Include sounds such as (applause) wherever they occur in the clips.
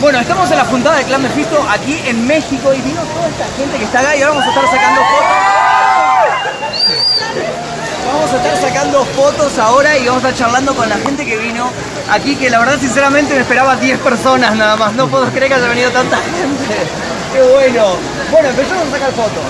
Bueno, estamos en la juntada del Clan Mephisto aquí en México y vino toda esta gente que está acá y ahora vamos a estar sacando fotos. Vamos a estar sacando fotos ahora y vamos a estar charlando con la gente que vino aquí, que la verdad sinceramente me esperaba 10 personas nada más. No puedo creer que haya venido tanta gente. Qué bueno. Bueno, empezamos a sacar fotos.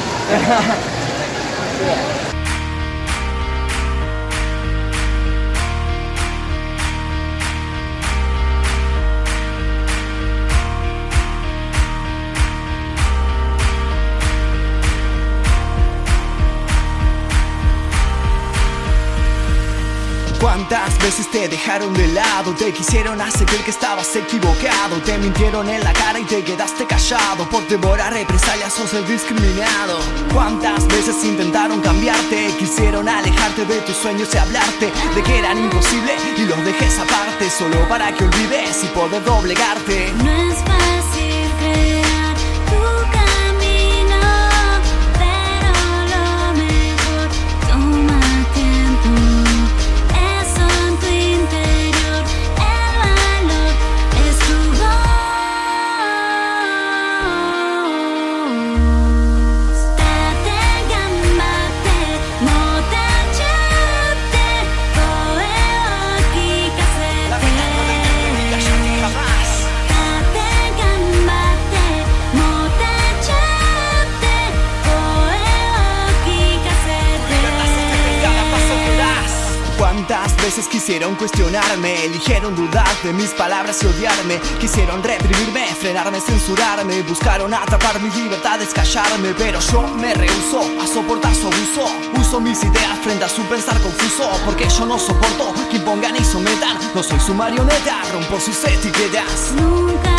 ¿Cuántas veces te dejaron de lado? Te quisieron hacer que estabas equivocado Te mintieron en la cara y te quedaste callado Por devorar represalias sos el discriminado ¿Cuántas veces intentaron cambiarte? Quisieron alejarte de tus sueños y hablarte De que eran imposible y los dejes aparte Solo para que olvides y poder doblegarte quisieron cuestionarme? Eligieron dudar de mis palabras y odiarme. Quisieron reprimirme, frenarme, censurarme. Buscaron atrapar mis libertades, callarme. Pero yo me rehuso a soportar su abuso. Uso mis ideas frente a su pensar confuso. Porque yo no soporto que impongan y sometan. No soy su marioneta, rompo sus etiquetas. Nunca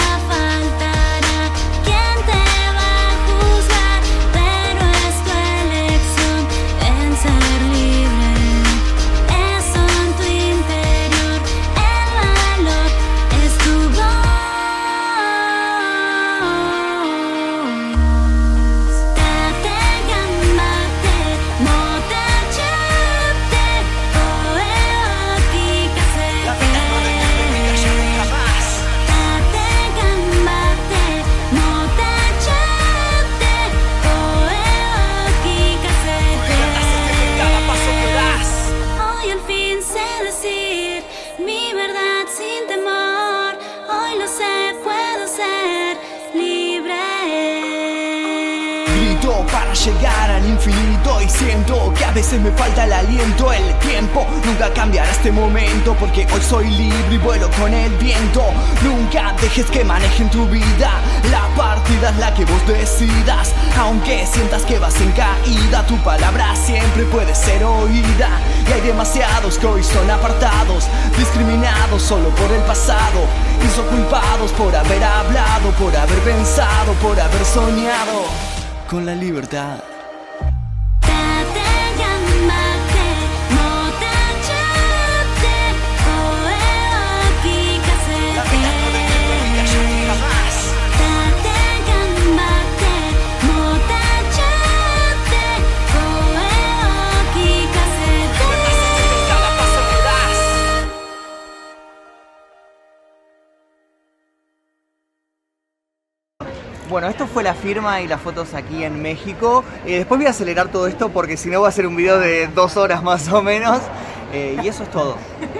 llegar al infinito y siento que a veces me falta el aliento, el tiempo nunca cambiará este momento porque hoy soy libre y vuelo con el viento. Nunca dejes que manejen tu vida, la partida es la que vos decidas. Aunque sientas que vas en caída, tu palabra siempre puede ser oída. Y hay demasiados que hoy son apartados, discriminados solo por el pasado. Y son culpados por haber hablado, por haber pensado, por haber soñado con la libertad.「Bueno, esto fue la firma y las fotos aquí en México. Eh, después voy a acelerar todo esto porque si no va a ser un video de dos horas más o menos. Eh, y eso es todo. (laughs)